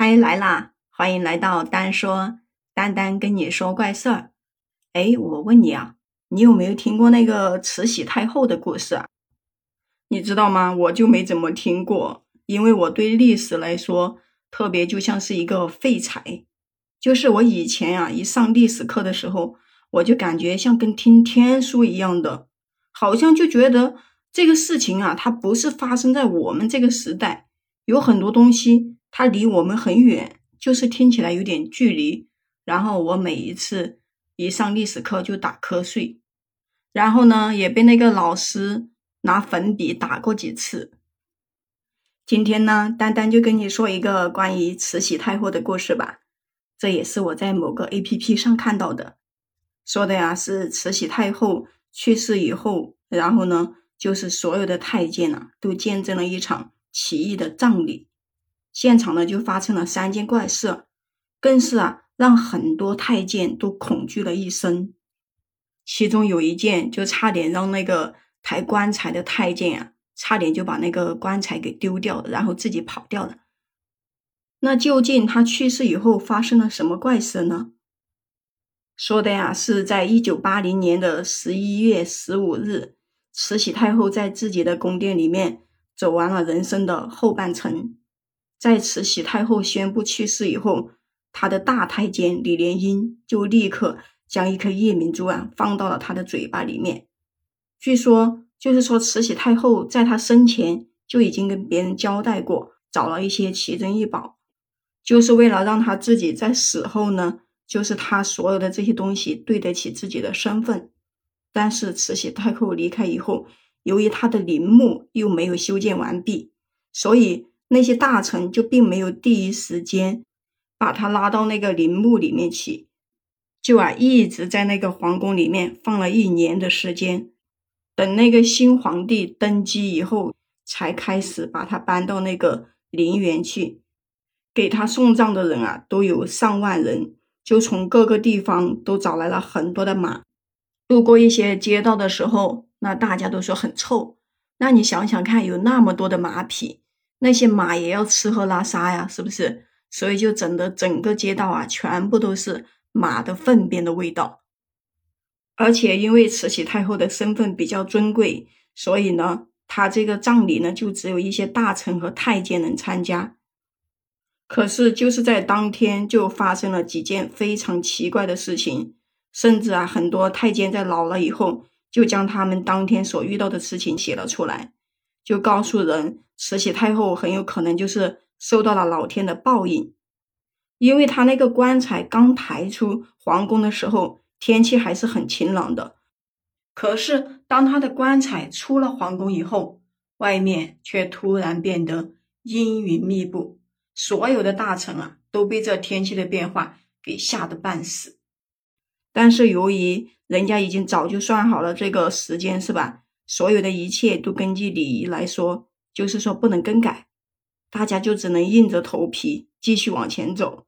嗨，来啦！欢迎来到丹说，丹丹跟你说怪事儿。哎，我问你啊，你有没有听过那个慈禧太后的故事啊？你知道吗？我就没怎么听过，因为我对历史来说，特别就像是一个废柴。就是我以前啊，一上历史课的时候，我就感觉像跟听天书一样的，好像就觉得这个事情啊，它不是发生在我们这个时代，有很多东西它离我们很远，就是听起来有点距离。然后我每一次一上历史课就打瞌睡，然后呢，也被那个老师拿粉笔打过几次。今天呢，丹丹就跟你说一个关于慈禧太后的故事吧。这也是我在某个 A P P 上看到的，说的呀是慈禧太后去世以后，然后呢，就是所有的太监呐都见证了一场奇异的葬礼，现场呢就发生了三件怪事，更是啊让很多太监都恐惧了一生。其中有一件就差点让那个抬棺材的太监啊，差点就把那个棺材给丢掉，然后自己跑掉了。那究竟他去世以后发生了什么怪事呢？说的呀，是在一九八零年的十一月十五日，慈禧太后在自己的宫殿里面走完了人生的后半程。在慈禧太后宣布去世以后，她的大太监李莲英就立刻将一颗夜明珠啊放到了她的嘴巴里面。据说，就是说慈禧太后在她生前就已经跟别人交代过，找了一些奇珍异宝。就是为了让她自己在死后呢，就是她所有的这些东西对得起自己的身份。但是慈禧太后离开以后，由于她的陵墓又没有修建完毕，所以那些大臣就并没有第一时间把他拉到那个陵墓里面去，就啊一直在那个皇宫里面放了一年的时间，等那个新皇帝登基以后，才开始把他搬到那个陵园去。给他送葬的人啊，都有上万人，就从各个地方都找来了很多的马。路过一些街道的时候，那大家都说很臭。那你想想看，有那么多的马匹，那些马也要吃喝拉撒呀，是不是？所以就整的整个街道啊，全部都是马的粪便的味道。而且因为慈禧太后的身份比较尊贵，所以呢，她这个葬礼呢，就只有一些大臣和太监能参加。可是，就是在当天就发生了几件非常奇怪的事情，甚至啊，很多太监在老了以后，就将他们当天所遇到的事情写了出来，就告诉人，慈禧太后很有可能就是受到了老天的报应，因为他那个棺材刚抬出皇宫的时候，天气还是很晴朗的，可是当他的棺材出了皇宫以后，外面却突然变得阴云密布。所有的大臣啊，都被这天气的变化给吓得半死。但是由于人家已经早就算好了这个时间，是吧？所有的一切都根据礼仪来说，就是说不能更改。大家就只能硬着头皮继续往前走。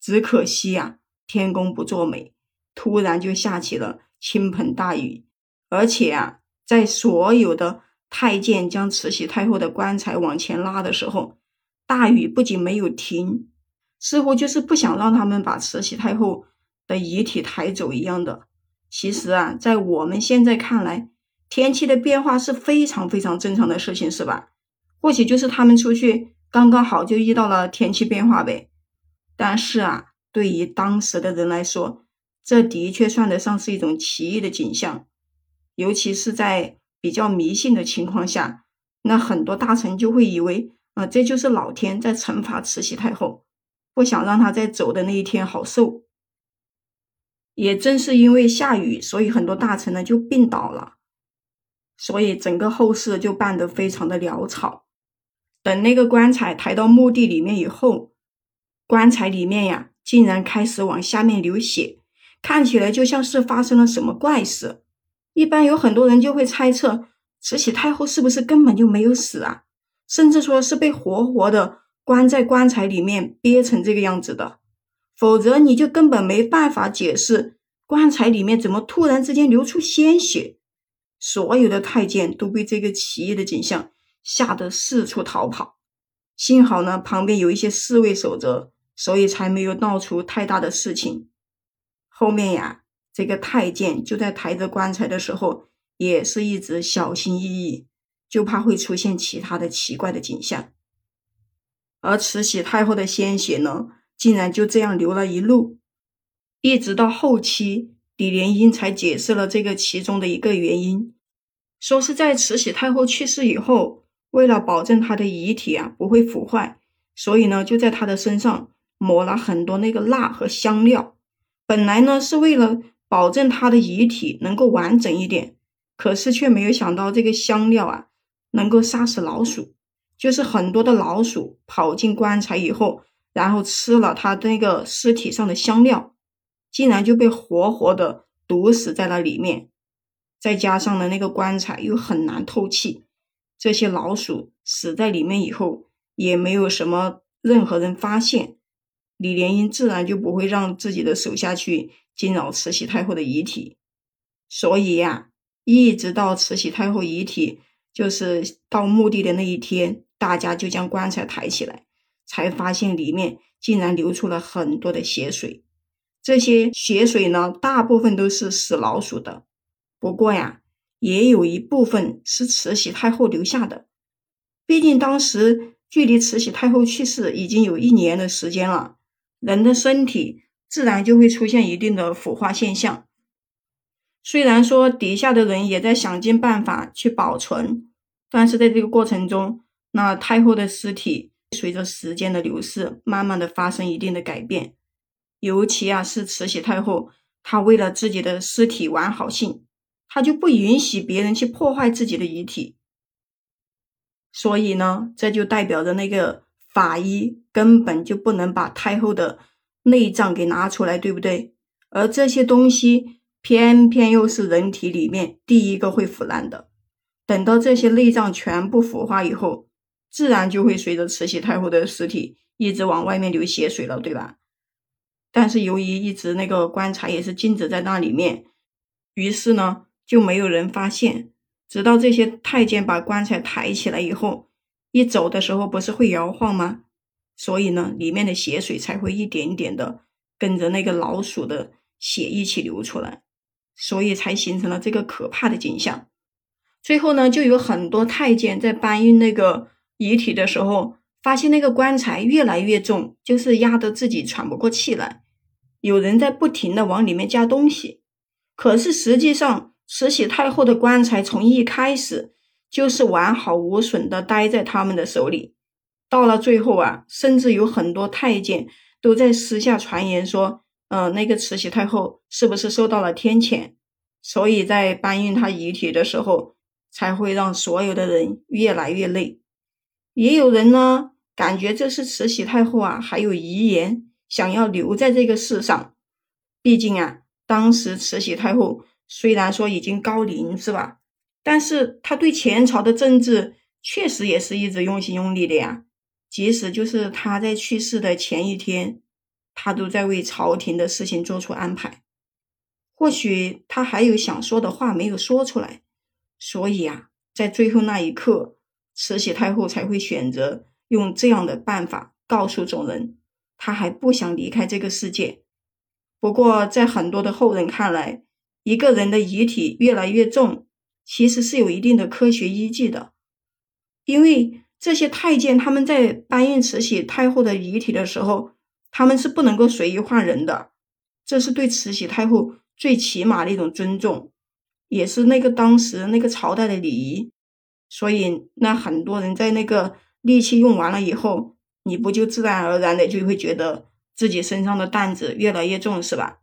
只可惜呀，天公不作美，突然就下起了倾盆大雨。而且啊，在所有的太监将慈禧太后的棺材往前拉的时候，大雨不仅没有停，似乎就是不想让他们把慈禧太后的遗体抬走一样的。其实啊，在我们现在看来，天气的变化是非常非常正常的事情，是吧？或许就是他们出去刚刚好就遇到了天气变化呗。但是啊，对于当时的人来说，这的确算得上是一种奇异的景象，尤其是在比较迷信的情况下，那很多大臣就会以为。啊，这就是老天在惩罚慈禧太后，不想让她在走的那一天好受。也正是因为下雨，所以很多大臣呢就病倒了，所以整个后事就办得非常的潦草。等那个棺材抬到墓地里面以后，棺材里面呀竟然开始往下面流血，看起来就像是发生了什么怪事。一般有很多人就会猜测，慈禧太后是不是根本就没有死啊？甚至说是被活活的关在棺材里面憋成这个样子的，否则你就根本没办法解释棺材里面怎么突然之间流出鲜血。所有的太监都被这个奇异的景象吓得四处逃跑，幸好呢，旁边有一些侍卫守着，所以才没有闹出太大的事情。后面呀，这个太监就在抬着棺材的时候，也是一直小心翼翼，就怕会出现其他的奇怪的景象。而慈禧太后的鲜血呢，竟然就这样流了一路，一直到后期，李莲英才解释了这个其中的一个原因，说是在慈禧太后去世以后。为了保证她的遗体啊不会腐坏，所以呢就在她的身上抹了很多那个蜡和香料。本来呢是为了保证他的遗体能够完整一点，可是却没有想到这个香料啊能够杀死老鼠，就是很多的老鼠跑进棺材以后，然后吃了他那个尸体上的香料，竟然就被活活的毒死在了里面。再加上呢那个棺材又很难透气。这些老鼠死在里面以后，也没有什么任何人发现，李莲英自然就不会让自己的手下去惊扰慈禧太后的遗体。所以呀，一直到慈禧太后遗体就是到墓地的那一天，大家就将棺材抬起来，才发现里面竟然流出了很多的血水。这些血水呢，大部分都是死老鼠的。不过呀。也有一部分是慈禧太后留下的，毕竟当时距离慈禧太后去世已经有一年的时间了，人的身体自然就会出现一定的腐化现象。虽然说底下的人也在想尽办法去保存，但是在这个过程中，那太后的尸体随着时间的流逝，慢慢的发生一定的改变。尤其啊，是慈禧太后，她为了自己的尸体完好性。她就不允许别人去破坏自己的遗体，所以呢，这就代表着那个法医根本就不能把太后的内脏给拿出来，对不对？而这些东西偏偏又是人体里面第一个会腐烂的。等到这些内脏全部腐化以后，自然就会随着慈禧太后的尸体一直往外面流血水了，对吧？但是由于一直那个棺材也是静止在那里面，于是呢。就没有人发现，直到这些太监把棺材抬起来以后，一走的时候不是会摇晃吗？所以呢，里面的血水才会一点点的跟着那个老鼠的血一起流出来，所以才形成了这个可怕的景象。最后呢，就有很多太监在搬运那个遗体的时候，发现那个棺材越来越重，就是压得自己喘不过气来。有人在不停的往里面加东西，可是实际上。慈禧太后的棺材从一开始就是完好无损的待在他们的手里，到了最后啊，甚至有很多太监都在私下传言说，嗯，那个慈禧太后是不是受到了天谴，所以在搬运她遗体的时候才会让所有的人越来越累。也有人呢感觉这是慈禧太后啊还有遗言想要留在这个世上，毕竟啊，当时慈禧太后。虽然说已经高龄是吧，但是他对前朝的政治确实也是一直用心用力的呀。即使就是他在去世的前一天，他都在为朝廷的事情做出安排。或许他还有想说的话没有说出来，所以啊，在最后那一刻，慈禧太后才会选择用这样的办法告诉众人，她还不想离开这个世界。不过，在很多的后人看来，一个人的遗体越来越重，其实是有一定的科学依据的，因为这些太监他们在搬运慈禧太后的遗体的时候，他们是不能够随意换人的，这是对慈禧太后最起码的一种尊重，也是那个当时那个朝代的礼仪。所以，那很多人在那个力气用完了以后，你不就自然而然的就会觉得自己身上的担子越来越重，是吧？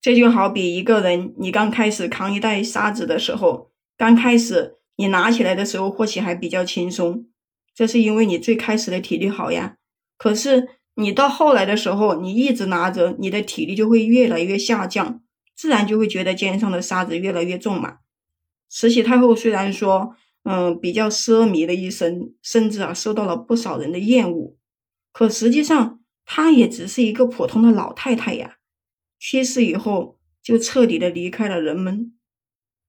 这就好比一个人，你刚开始扛一袋沙子的时候，刚开始你拿起来的时候或许还比较轻松，这是因为你最开始的体力好呀。可是你到后来的时候，你一直拿着，你的体力就会越来越下降，自然就会觉得肩上的沙子越来越重嘛。慈禧太后虽然说，嗯，比较奢靡的一生，甚至啊受到了不少人的厌恶，可实际上她也只是一个普通的老太太呀。去世以后，就彻底的离开了人们。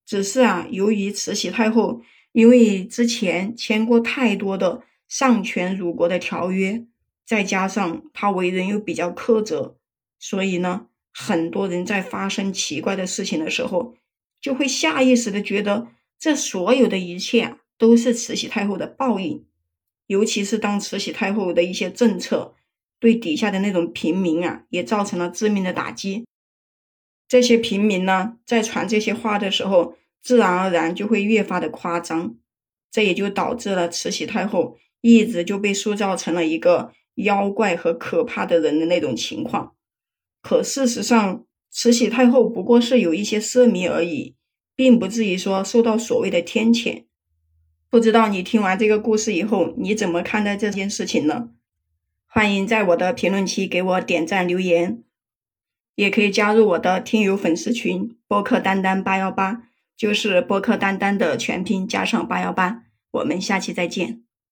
只是啊，由于慈禧太后因为之前签过太多的丧权辱国的条约，再加上她为人又比较苛责，所以呢，很多人在发生奇怪的事情的时候，就会下意识的觉得这所有的一切啊都是慈禧太后的报应。尤其是当慈禧太后的一些政策对底下的那种平民啊，也造成了致命的打击。这些平民呢，在传这些话的时候，自然而然就会越发的夸张，这也就导致了慈禧太后一直就被塑造成了一个妖怪和可怕的人的那种情况。可事实上，慈禧太后不过是有一些奢靡而已，并不至于说受到所谓的天谴。不知道你听完这个故事以后，你怎么看待这件事情呢？欢迎在我的评论区给我点赞留言，也可以加入我的听友粉丝群“播客丹丹八幺八”，就是“播客丹丹”的全拼加上八幺八。我们下期再见。